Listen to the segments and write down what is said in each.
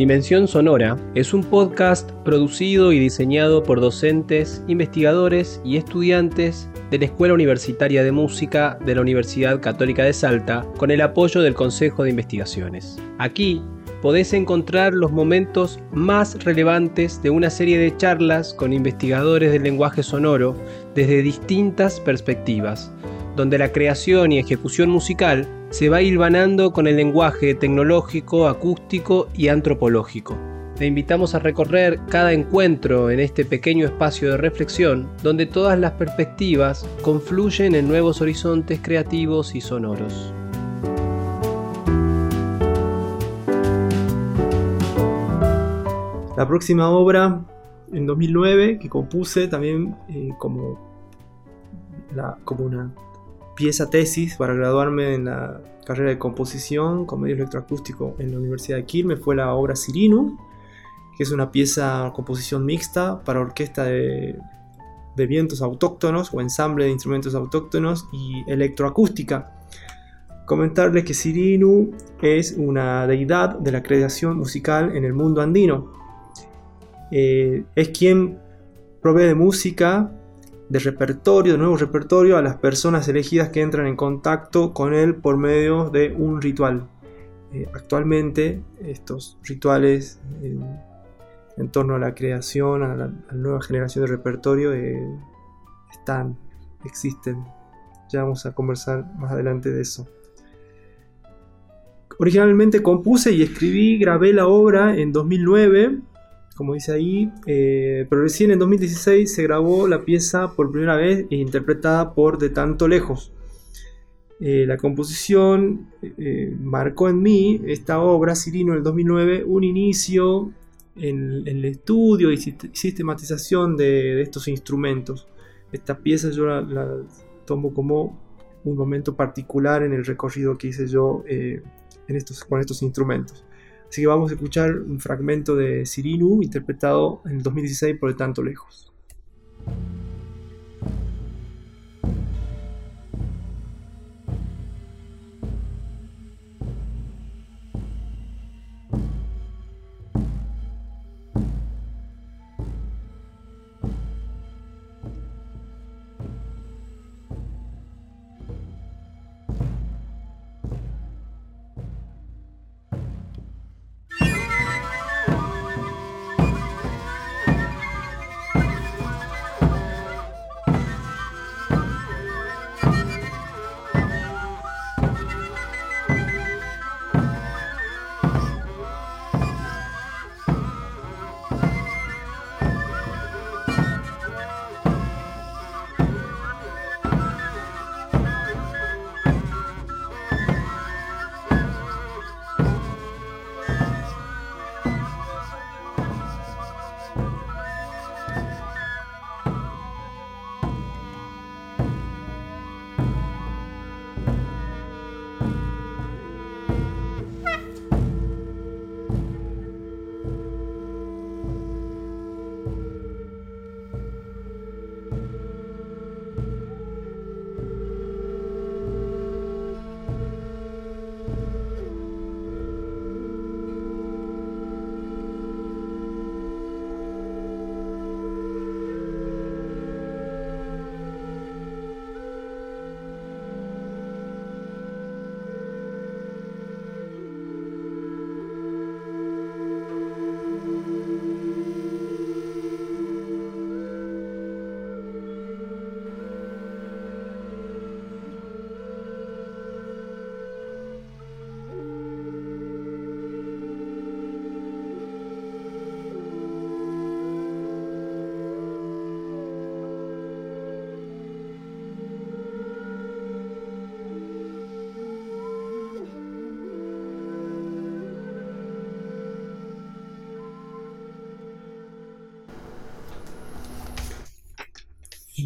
Dimensión Sonora es un podcast producido y diseñado por docentes, investigadores y estudiantes de la Escuela Universitaria de Música de la Universidad Católica de Salta con el apoyo del Consejo de Investigaciones. Aquí podés encontrar los momentos más relevantes de una serie de charlas con investigadores del lenguaje sonoro desde distintas perspectivas, donde la creación y ejecución musical se va hilvanando con el lenguaje tecnológico, acústico y antropológico. Te invitamos a recorrer cada encuentro en este pequeño espacio de reflexión donde todas las perspectivas confluyen en nuevos horizontes creativos y sonoros. La próxima obra, en 2009, que compuse también eh, como, como una pieza tesis para graduarme en la carrera de composición con medio electroacústico en la Universidad de Quilmes, fue la obra Sirinu, que es una pieza composición mixta para orquesta de, de vientos autóctonos o ensamble de instrumentos autóctonos y electroacústica. Comentarles que Sirinu es una deidad de la creación musical en el mundo andino. Eh, es quien provee de música, de repertorio, de nuevo repertorio a las personas elegidas que entran en contacto con él por medio de un ritual. Eh, actualmente estos rituales en torno a la creación, a la, nueva generación de repertorio, eh, están, existen. Ya vamos a conversar más adelante de eso. Originalmente compuse y escribí, grabé la obra en 2009 como dice ahí, eh, pero recién en 2016 se grabó la pieza por primera vez e interpretada por De Tanto Lejos. Eh, la composición eh, marcó en mí esta obra, Cirino, en el 2009, un inicio en, el estudio y sistematización de, estos instrumentos. Esta pieza yo la, tomo como un momento particular en el recorrido que hice yo en estos, con estos instrumentos. Así que vamos a escuchar un fragmento de Sirinu interpretado en el 2016 por El Tanto Lejos.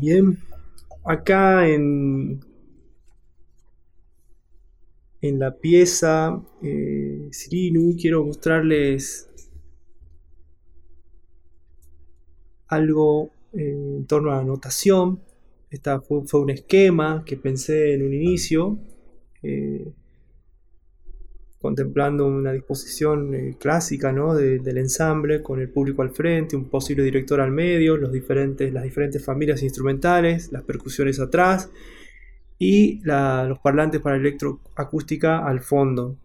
Bien, acá en, en la pieza eh, Sirinu quiero mostrarles algo eh, en torno a la notación. Esta fue, un esquema que pensé en un inicio. Eh, contemplando una disposición eh, clásica ¿no? del ensamble con el público al frente, un posible director al medio, los diferentes, las diferentes familias instrumentales, las percusiones atrás y los parlantes para electroacústica al fondo.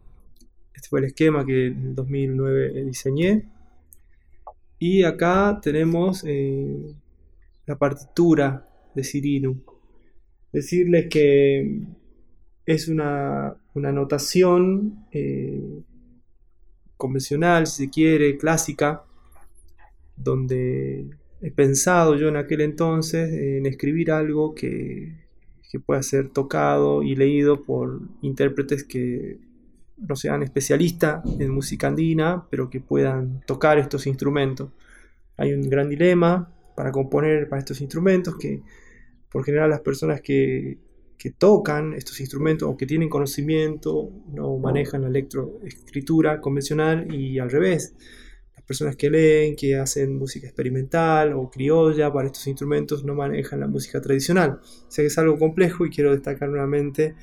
Este fue el esquema que en 2009 diseñé. Y acá tenemos eh, la partitura de Cirino. Decirles que es una, notación eh, convencional, si se quiere, clásica, donde he pensado yo en aquel entonces en escribir algo que, que pueda ser tocado y leído por intérpretes que no sean especialistas en música andina, pero que puedan tocar estos instrumentos. Hay un gran dilema para componer para estos instrumentos que por general las personas que, que tocan estos instrumentos o que tienen conocimiento no manejan la electroescritura convencional y al revés. Las personas que leen, que hacen música experimental o criolla para estos instrumentos no manejan la música tradicional. O sea que es algo complejo y quiero destacar nuevamente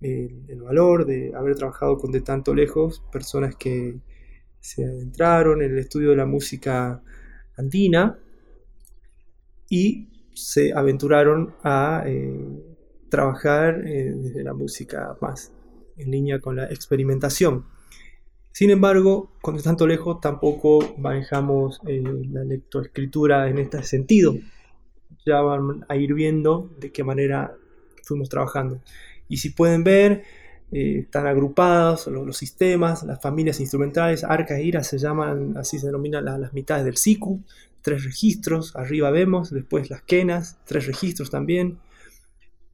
el, el valor de haber trabajado con de tanto lejos personas que se adentraron en el estudio de la música andina y se aventuraron a eh, trabajar eh, desde la música más en línea con la experimentación. Sin embargo, cuando tanto lejos, tampoco manejamos eh, la lectoescritura en este sentido. Ya van a ir viendo de qué manera fuimos trabajando. Y si pueden ver, eh, están agrupados los, sistemas, las familias instrumentales, arcas e iras se llaman, así se denominan las mitades del siku, tres registros, arriba vemos, después las quenas, tres registros también,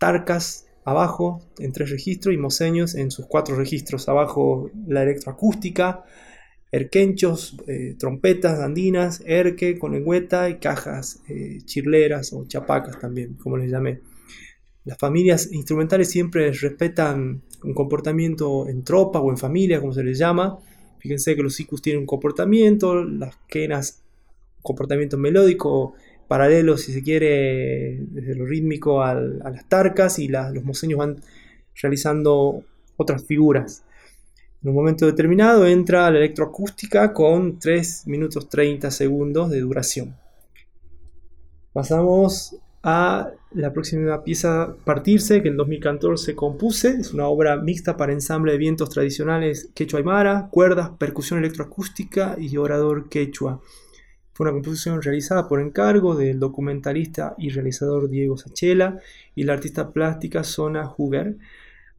Tarcas abajo en tres registros y Moseños en sus cuatro registros. Abajo la electroacústica, erquenchos, eh, trompetas andinas, erque con lengüeta y cajas eh, chirleras o chapacas también, como les llamé. Las familias instrumentales siempre respetan un comportamiento en tropa o en familia, como se les llama. Fíjense que los sicus tienen un comportamiento, las quenas comportamiento melódico paralelo, si se quiere, desde lo rítmico a las tarcas y los moseños van realizando otras figuras. En un momento determinado entra la electroacústica con 3 minutos 30 segundos de duración. Pasamos a la próxima pieza Partirse, que en 2014 compuse. Es una obra mixta para ensamble de vientos tradicionales quechua aymara, cuerdas, percusión electroacústica y orador quechua. Fue una composición realizada por encargo del documentalista y realizador Diego Sachela y la artista plástica Sona Huger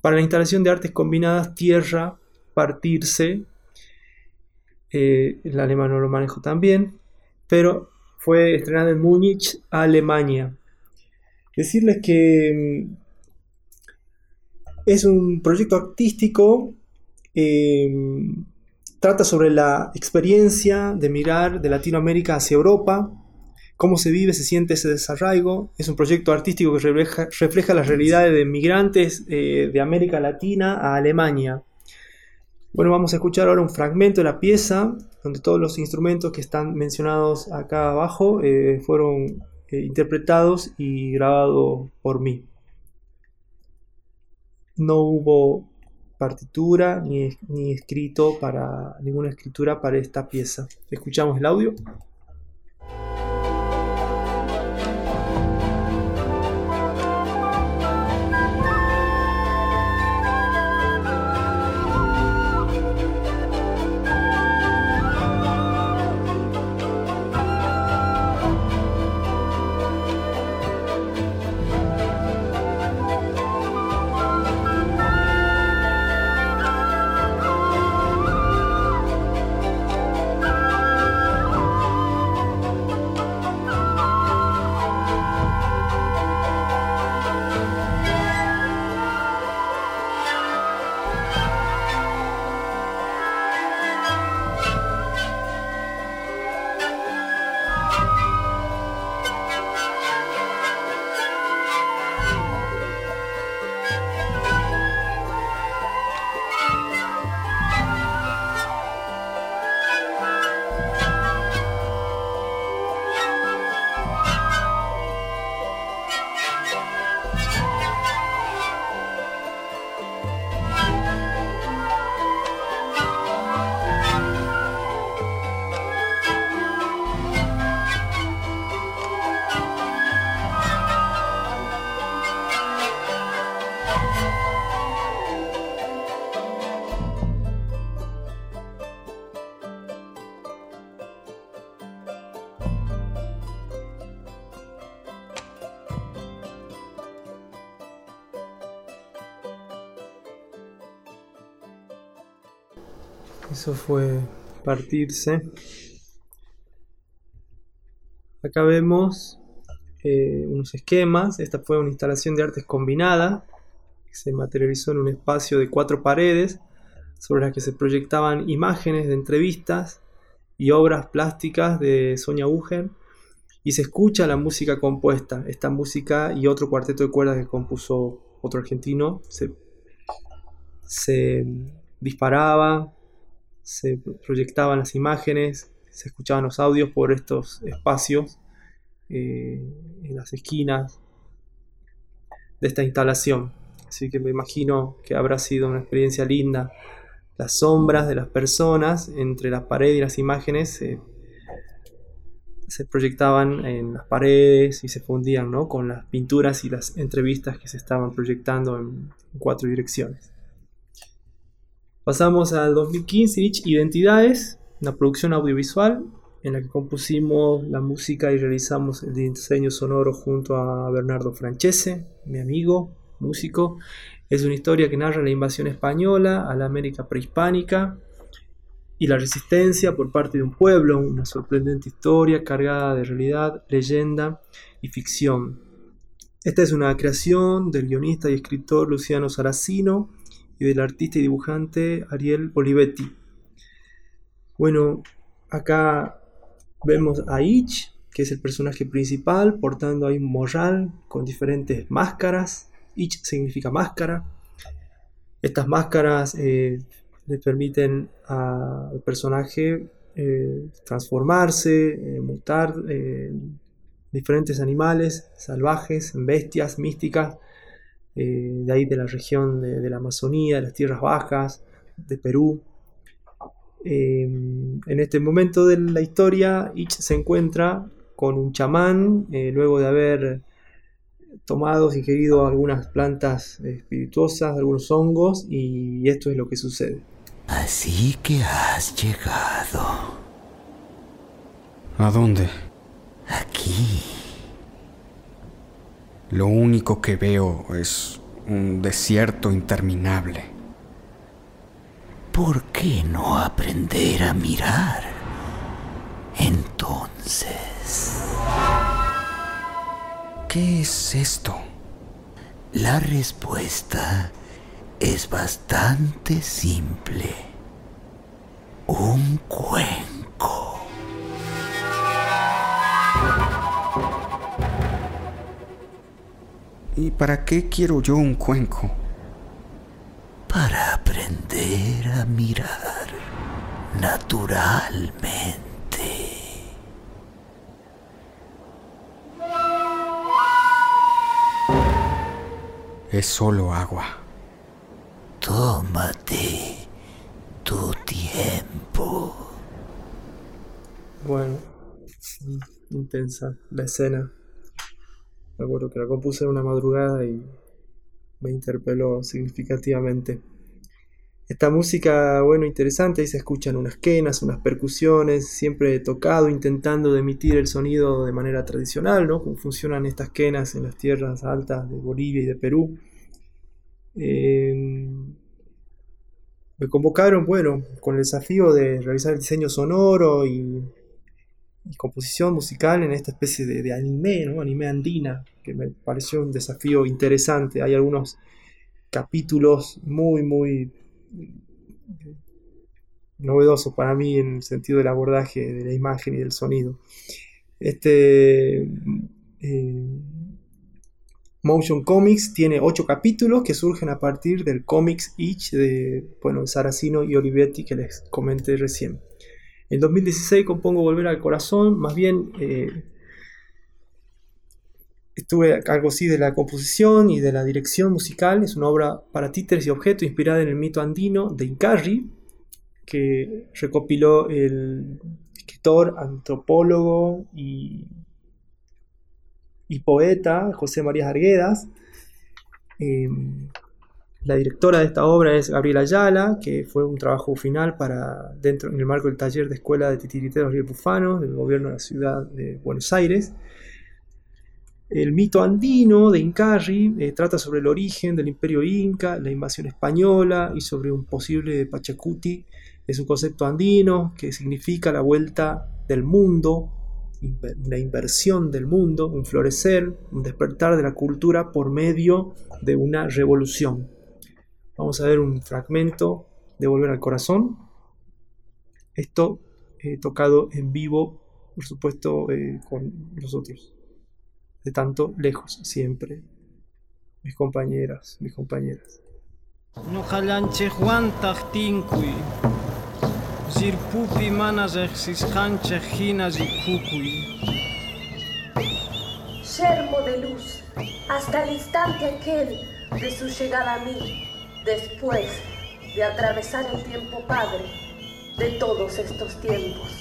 para la instalación de artes combinadas Tierra, Partirse. Eh, el alemán no lo manejo también, pero fue estrenada en Múnich, Alemania. Decirles que mm, es un proyecto artístico eh, Trata sobre la experiencia de mirar de Latinoamérica hacia Europa, cómo se vive, se siente ese desarraigo. Es un proyecto artístico que refleja, las realidades de migrantes eh, de América Latina a Alemania. Bueno, vamos a escuchar ahora un fragmento de la pieza, donde todos los instrumentos que están mencionados acá abajo eh, fueron eh, interpretados y grabados por mí. No hubo partitura ni, ni escrito para ninguna escritura para esta pieza. Escuchamos el audio. Eso fue partirse. Acá vemos eh, unos esquemas. Esta fue una instalación de artes combinada que se materializó en un espacio de cuatro paredes sobre las que se proyectaban imágenes de entrevistas y obras plásticas de Sonia Ugen y se escucha la música compuesta. Esta música y otro cuarteto de cuerdas que compuso otro argentino se, se disparaba, se proyectaban las imágenes, se escuchaban los audios por estos espacios eh, en las esquinas de esta instalación. Así que me imagino que habrá sido una experiencia linda. Las sombras de las personas entre la pared y las imágenes se proyectaban en las paredes y se fundían con las pinturas y las entrevistas que se estaban proyectando en cuatro direcciones. Pasamos al 2015, Identidades, una producción audiovisual en la que compusimos la música y realizamos el diseño sonoro junto a Bernardo Francese, mi amigo, músico. Es una historia que narra la invasión española a la América prehispánica y la resistencia por parte de un pueblo, una sorprendente historia cargada de realidad, leyenda y ficción. Esta es una creación del guionista y escritor Luciano Saracino y del artista y dibujante Ariel Olivetti. Bueno, acá Vemos a Ich, que es el personaje principal, portando ahí un morral con diferentes máscaras. Ich significa máscara. Estas máscaras eh, le permiten al personaje eh, transformarse, eh, mutar en diferentes animales salvajes, bestias místicas, de ahí de la región de la Amazonía, de las tierras bajas, de Perú. Em, en este momento de la historia, Ich se encuentra con un chamán eh, luego de haber tomado, ingerido algunas plantas espirituosas, algunos hongos, y esto es lo que sucede. Así que has llegado. ¿A dónde? Aquí. Lo único que veo es un desierto interminable. ¿por qué no aprender a mirar? Entonces... ¿Qué es esto? La respuesta es bastante simple. Un cuenco. ¿Y para qué quiero yo un cuenco? para aprender a mirar naturalmente. Es solo agua. Tómate tu tiempo. Bueno, intensa la escena. Me acuerdo que la compuse una madrugada y me interpeló significativamente. Esta música, bueno, interesante, ahí se escuchan unas quenas, unas percusiones, siempre tocado, intentando emitir el sonido de manera tradicional, ¿no? Como funcionan estas quenas en las tierras altas de Bolivia y de Perú. Em, me convocaron, bueno, con el desafío de realizar el diseño sonoro y, composición musical en esta especie de, anime, ¿no? Anime andina, que me pareció un desafío interesante. Hay algunos capítulos muy, muy novedosos para mí en el sentido del abordaje de la imagen y del sonido. Este eh, Motion Comics tiene ocho capítulos que surgen a partir del Comics Each de bueno, Saracino y Olivetti que les comenté recién. En 2016 compongo Volver al Corazón, más bien eh, Estuve a cargo sí de la composición y de la dirección musical. Es una obra para títeres y objetos inspirada en el mito andino de Incarri, que recopiló el escritor, antropólogo y, poeta José María Arguedas. Em, la directora de esta obra es Gabriela Ayala, que fue un trabajo final para dentro en el marco del taller de escuela de titiriteros Río Bufano del gobierno de la ciudad de Buenos Aires. El mito andino de Incarri eh, trata sobre el origen del imperio inca, la invasión española y sobre un posible Pachacuti Es un concepto andino que significa la vuelta del mundo, una inversión del mundo, un florecer, un despertar de la cultura por medio de una revolución. Vamos a ver un fragmento de Volver al Corazón. Esto eh, tocado en vivo, por supuesto, eh, con nosotros. De tanto lejos, siempre. Mis compañeras, mis compañeras. Zirpupi mana zexisqanchej hina zikukuy. Yermo de luz, hasta el instante aquel de su llegada a mí, después de atravesar el tiempo padre de todos estos tiempos.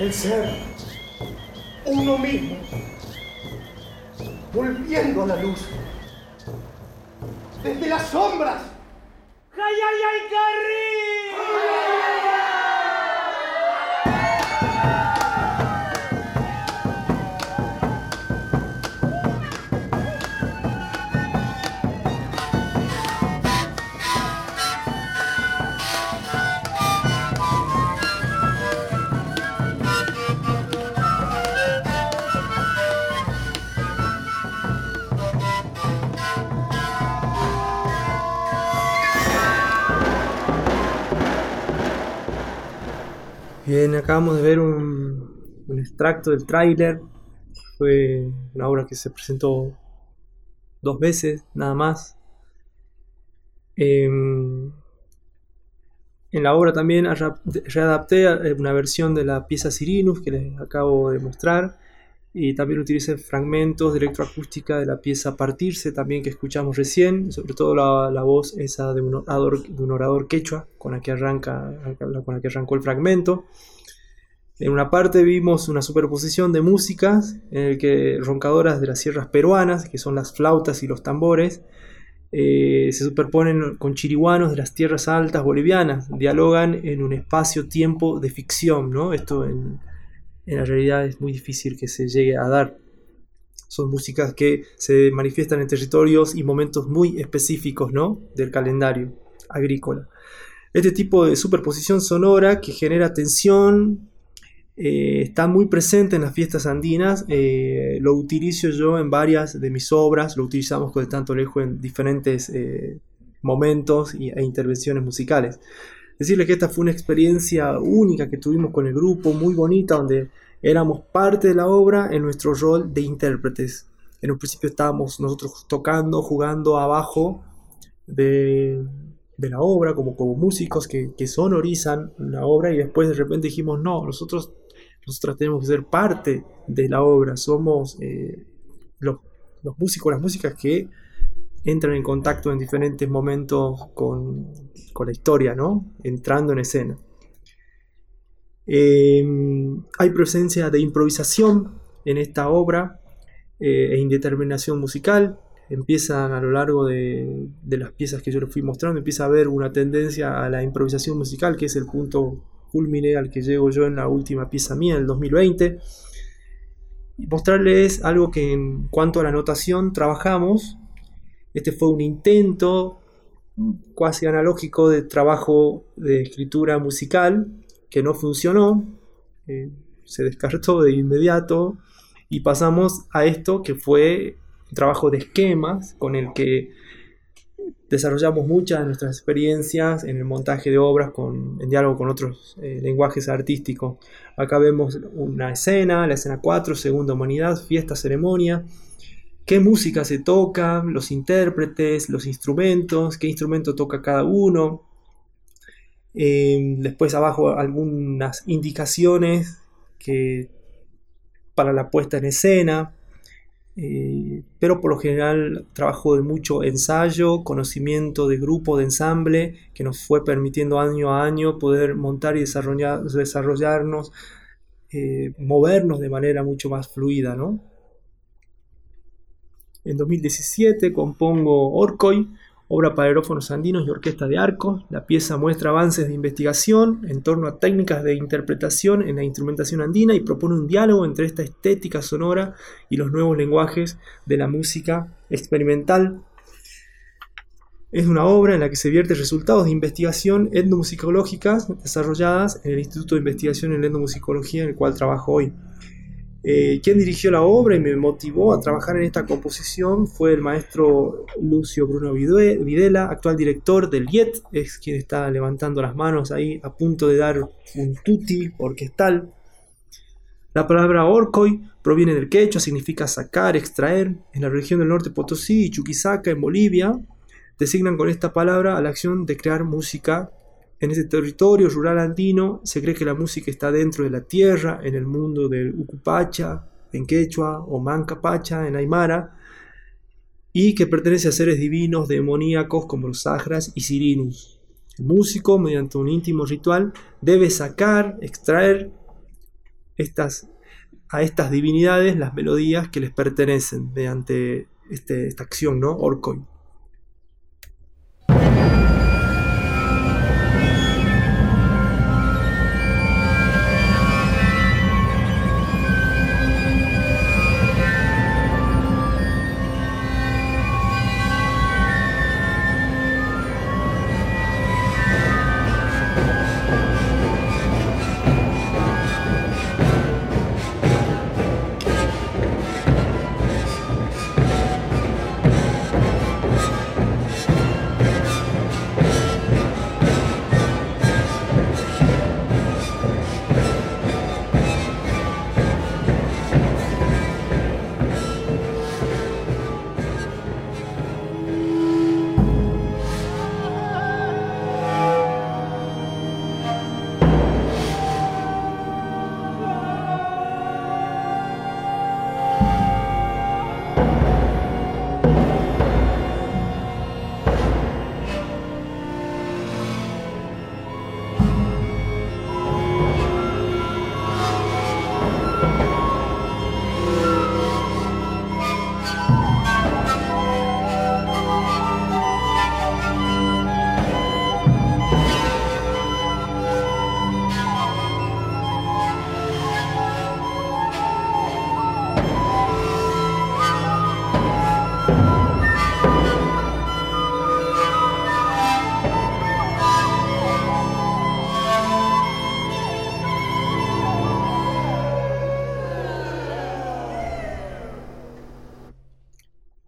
El ser, uno mismo, volviendo a la luz. Desde las sombras. Bien, acabamos de ver un, extracto del tráiler. Fue una obra que se presentó dos veces, nada más. Em, en la obra también readapté eh, una versión de la pieza Sirinus que les acabo de mostrar y también utilicé fragmentos de electroacústica de la pieza Partirse también que escuchamos recién, sobre todo la, voz esa de un, orador, de un orador quechua con la, que arranca, con la que arrancó el fragmento. En una parte vimos una superposición de músicas en el que roncadoras de las sierras peruanas, que son las flautas y los tambores, eh, se superponen con chiriguanos de las tierras altas bolivianas, dialogan en un espacio-tiempo de ficción, ¿no? Esto en, en la realidad es muy difícil que se llegue a dar. Son músicas que se manifiestan en territorios y momentos muy específicos ¿no? del calendario agrícola. Este tipo de superposición sonora que genera tensión eh, está muy presente en las fiestas andinas. Eh, lo utilizo yo en varias de mis obras, lo utilizamos con tanto lejos en diferentes eh, momentos e intervenciones musicales. Decirles que esta fue una experiencia única que tuvimos con el grupo, muy bonita, donde éramos parte de la obra en nuestro rol de intérpretes. En un principio estábamos nosotros tocando, jugando abajo de, la obra, como, como músicos que, sonorizan la obra, y después de repente dijimos, no, nosotros, nosotros tenemos que ser parte de la obra, somos eh, los, los músicos, las músicas que entran en contacto en diferentes momentos con, la historia, ¿no? Entrando en escena. Em, hay presencia de improvisación en esta obra eh, e indeterminación musical. Empiezan a lo largo de, las piezas que yo les fui mostrando, empieza a haber una tendencia a la improvisación musical, que es el punto culmine al que llego yo en la última pieza mía, el 2020. Y mostrarles algo que en cuanto a la notación trabajamos este fue un intento cuasi analógico de trabajo de escritura musical que no funcionó, eh, se descartó de inmediato y pasamos a esto que fue un trabajo de esquemas con el que desarrollamos muchas de nuestras experiencias en el montaje de obras con, en diálogo con otros eh, lenguajes artísticos. Acá vemos una escena, la escena 4, segunda humanidad, fiesta, ceremonia, qué música se toca, los intérpretes, los instrumentos, qué instrumento toca cada uno. Eh, después abajo algunas indicaciones que, para la puesta en escena. Eh, pero por lo general trabajo de mucho ensayo, conocimiento de grupo, de ensamble, que nos fue permitiendo año a año poder montar y desarrollar, desarrollarnos, eh, movernos de manera mucho más fluida, ¿no? En 2017 compongo Orcoy. obra para aerófonos andinos y orquesta de arcos. La pieza muestra avances de investigación en torno a técnicas de interpretación en la instrumentación andina y propone un diálogo entre esta estética sonora y los nuevos lenguajes de la música experimental. Es una obra en la que se vierten resultados de investigación etnomusicológicas desarrolladas en el Instituto de Investigación en Etnomusicología en el cual trabajo hoy. Eh, quien dirigió la obra y me motivó a trabajar en esta composición fue el maestro Lucio Bruno Videla, actual director del IET, es quien está levantando las manos ahí a punto de dar un tutti orquestal. La palabra orcoy proviene del quechua, significa sacar, extraer. En la región del norte Potosí y Chuquisaca, en Bolivia, designan con esta palabra a la acción de crear música en ese territorio rural andino se cree que la música está dentro de la tierra, en el mundo del Ucupacha, en Quechua, o Mancapacha, en Aymara, y que pertenece a seres divinos demoníacos como los Sagras y Sirinus. El músico, mediante un íntimo ritual, debe sacar, extraer estas, a estas divinidades las melodías que les pertenecen mediante este, esta acción, ¿no? Orcoy.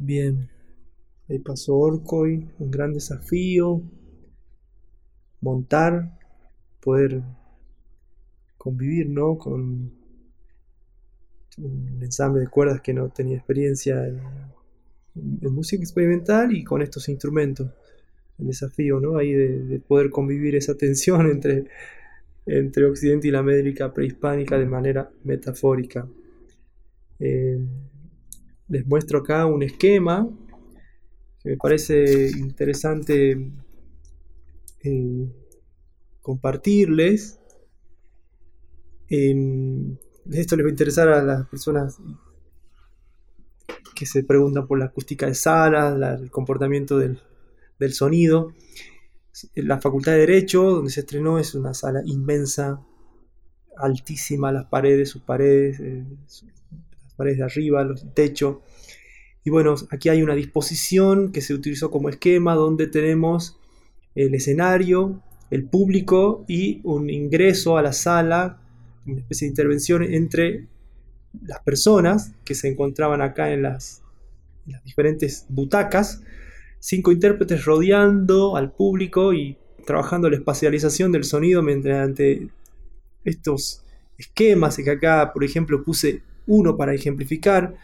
Bien, ahí pasó Orcoy, un gran desafío, montar, poder convivir, ¿no? Con un ensamble de cuerdas que no tenía experiencia en, música experimental y con estos instrumentos. El desafío, ¿no? Ahí de, poder convivir esa tensión entre, entre Occidente y la América prehispánica de manera metafórica. Eh, les muestro acá un esquema que me parece interesante eh, compartirles. esto les va a interesar a las personas que se preguntan por la acústica de salas, el comportamiento del, sonido. La Facultad de Derecho, donde se estrenó, es una sala inmensa, altísima, las paredes, sus paredes, eh, paredes de arriba, el techo. Y bueno, aquí hay una disposición que se utilizó como esquema donde tenemos el escenario, el público y un ingreso a la sala, una especie de intervención entre las personas que se encontraban acá en las, en las diferentes butacas, cinco intérpretes rodeando al público y trabajando la espacialización del sonido mediante estos esquemas que acá, por ejemplo, puse uno para ejemplificar.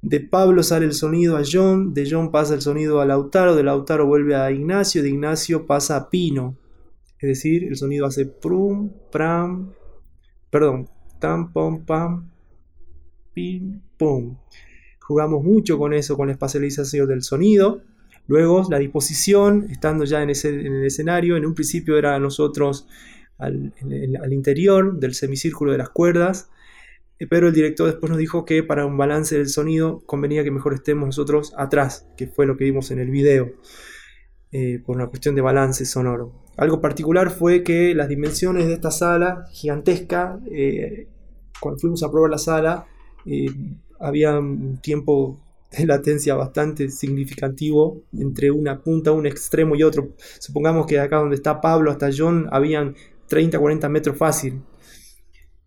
De Pablo sale el sonido a John, de John pasa el sonido a Lautaro, de Lautaro vuelve a Ignacio, de Ignacio pasa a Pino. Es decir, el sonido hace prum, pram, perdón, tam, pom, pam, pim, pum. Jugamos mucho con eso, con la espacialización del sonido. Luego la disposición, estando ya en, el escenario, en un principio era nosotros al, interior del semicírculo de las cuerdas, pero el director después nos dijo que para un balance del sonido convenía que mejor estemos nosotros atrás, que fue lo que vimos en el video. eh, por una cuestión de balance sonoro. Algo particular fue que las dimensiones de esta sala gigantesca, eh, cuando fuimos a probar la sala, eh, había un tiempo de latencia bastante significativo entre una punta, un extremo y otro. Supongamos que acá donde está Pablo hasta John habían 30, 40 metros fácil.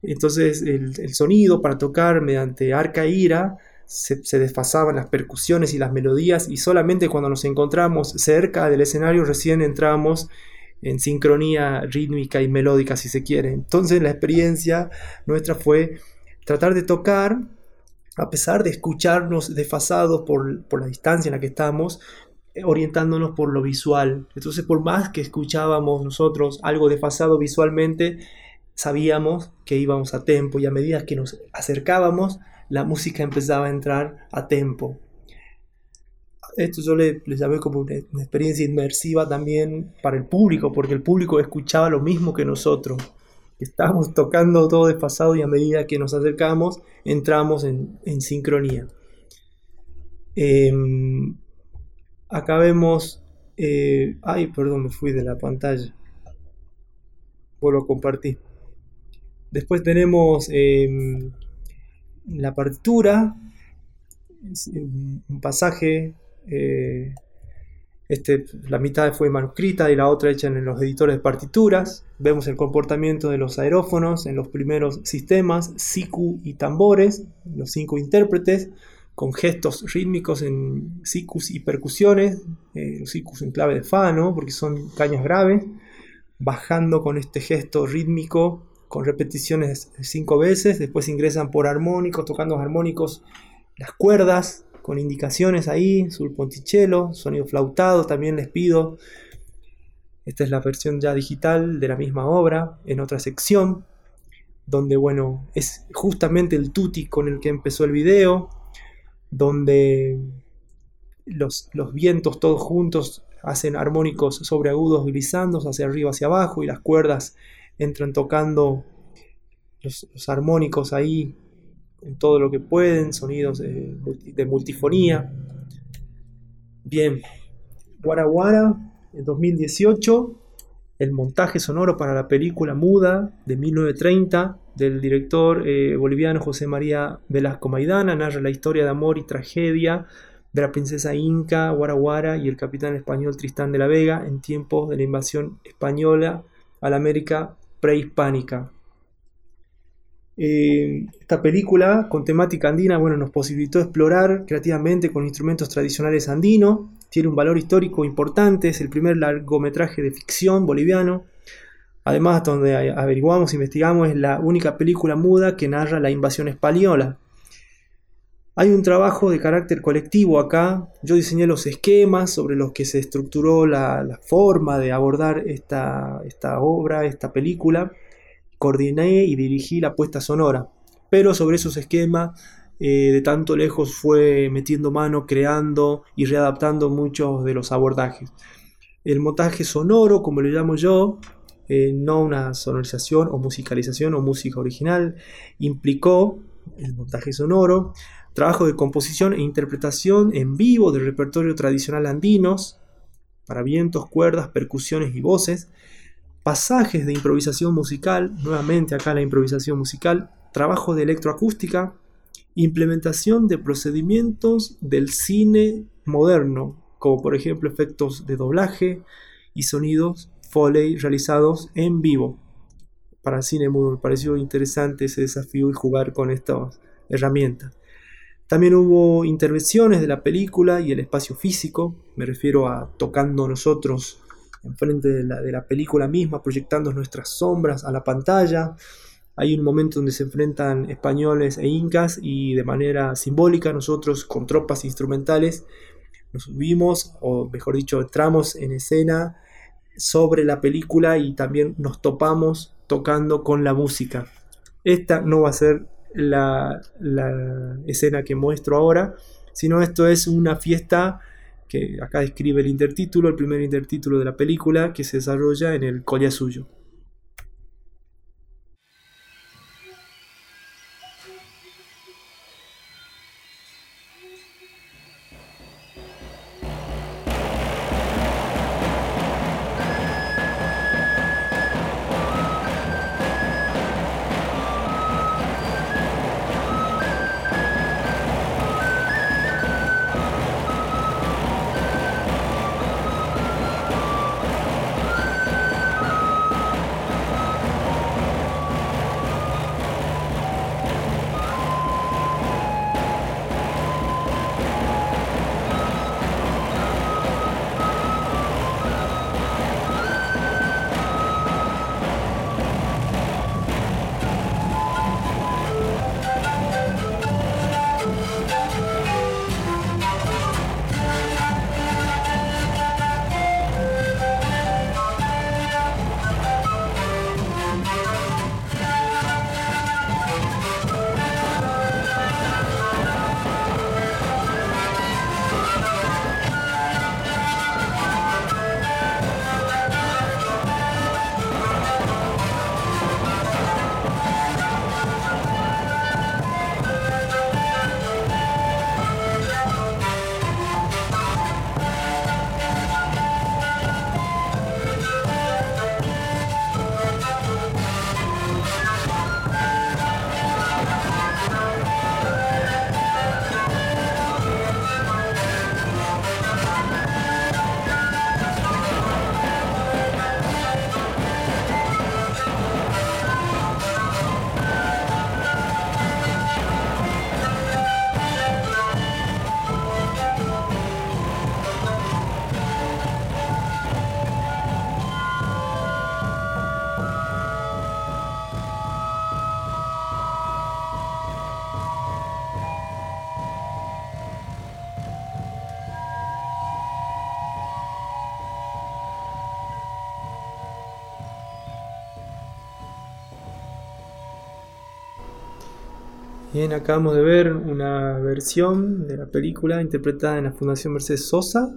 Entonces el, sonido para tocar mediante arca ira se, se, desfasaban las percusiones y las melodías y solamente cuando nos encontramos cerca del escenario recién entramos en sincronía rítmica y melódica si se quiere. Entonces la experiencia nuestra fue tratar de tocar a pesar de escucharnos desfasados por, por la distancia en la que estamos, eh, orientándonos por lo visual. Entonces, por más que escuchábamos nosotros algo desfasado visualmente, sabíamos que íbamos a tempo y a medida que nos acercábamos, la música empezaba a entrar a tempo. Esto yo le, llamé como una, experiencia inmersiva también para el público, porque el público escuchaba lo mismo que nosotros. Estábamos tocando todo desfasado y a medida que nos acercamos entramos en, sincronía. Eh, acá vemos... Eh, ay, perdón, me fui de la pantalla. Vuelvo a compartir. Después tenemos eh, la partitura, un pasaje, eh, este, la mitad fue manuscrita y la otra hecha en los editores de partituras. Vemos el comportamiento de los aerófonos en los primeros sistemas, siku y tambores, los cinco intérpretes, con gestos rítmicos en sikus y percusiones, eh, los sikus en clave de fa, ¿no? porque son cañas graves, bajando con este gesto rítmico con repeticiones cinco veces, después ingresan por armónicos, tocando armónicos las cuerdas, con indicaciones ahí, sul ponticello, sonido flautado, también les pido. Esta es la versión ya digital de la misma obra, en otra sección, donde, bueno, es justamente el tutti con el que empezó el video, donde los, los vientos todos juntos hacen armónicos sobreagudos glissandos hacia arriba, hacia abajo, y las cuerdas entran tocando los, armónicos ahí en todo lo que pueden, sonidos de, multifonía. Bien, Guara Guara, en 2018, el montaje sonoro para la película Muda de 1930 del director eh, boliviano José María Velasco Maidana, narra la historia de amor y tragedia de la princesa inca Guara Guara y el capitán español Tristán de la Vega en tiempos de la invasión española a la América prehispánica. Eh, esta película con temática andina bueno, nos posibilitó explorar creativamente con instrumentos tradicionales andinos. Tiene un valor histórico importante, es el primer largometraje de ficción boliviano. Además, donde averiguamos, investigamos, es la única película muda que narra la invasión española. Hay un trabajo de carácter colectivo acá. Yo diseñé los esquemas sobre los que se estructuró la, forma de abordar esta, esta obra, esta película coordiné y dirigí la puesta sonora. Pero sobre esos esquemas, eh, de tanto lejos fue metiendo mano, creando y readaptando muchos de los abordajes. El montaje sonoro, como le llamo yo, eh, no una sonorización o musicalización o música original, implicó el montaje sonoro, trabajo de composición e interpretación en vivo del repertorio tradicional andinos, para vientos, cuerdas, percusiones y voces, pasajes de improvisación musical, nuevamente acá la improvisación musical, trabajo de electroacústica, implementación de procedimientos del cine moderno, como por ejemplo efectos de doblaje y sonidos Foley realizados en vivo. Para el cine mudo me pareció interesante ese desafío y jugar con estas herramientas. También hubo intervenciones de la película y el espacio físico, me refiero a tocando nosotros enfrente de la, de la película misma, proyectando nuestras sombras a la pantalla. Hay un momento donde se enfrentan españoles e incas y de manera simbólica nosotros con tropas instrumentales nos subimos, o mejor dicho, entramos en escena sobre la película y también nos topamos tocando con la música. Esta no va a ser la, escena que muestro ahora, sino esto es una fiesta que acá describe el intertítulo, el primer intertítulo de la película que se desarrolla en el Collasuyo. Bien, acabamos de ver una versión de la película interpretada en la Fundación Mercedes Sosa.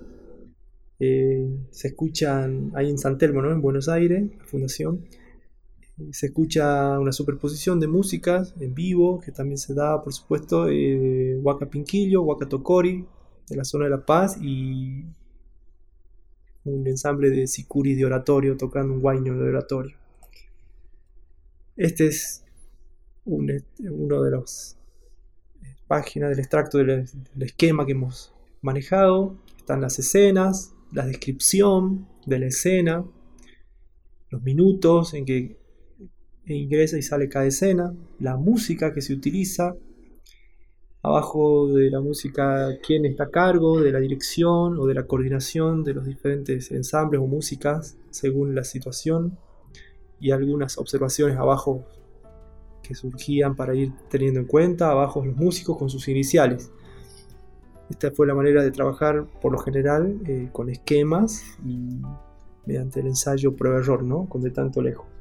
Eh, se escuchan ahí en San Telmo, ¿no? en Buenos Aires, la fundación. Eh, se escucha una superposición de músicas en vivo, que también se da, por supuesto, eh, Pinquillo, Huaca Tocori, de la zona de La Paz, y un ensamble de sicuri de oratorio tocando un guayno de oratorio. Este es un, uno de las páginas del extracto del, del esquema que hemos manejado. Están las escenas, la descripción de la escena, los minutos en que ingresa y sale cada escena, la música que se utiliza, abajo de la música quién está a cargo de la dirección o de la coordinación de los diferentes ensambles o músicas según la situación y algunas observaciones abajo que surgían para ir teniendo en cuenta, abajo los músicos con sus iniciales. Esta fue la manera de trabajar por lo general eh, con esquemas y mediante el ensayo prueba-error, ¿no? Con de tanto lejos.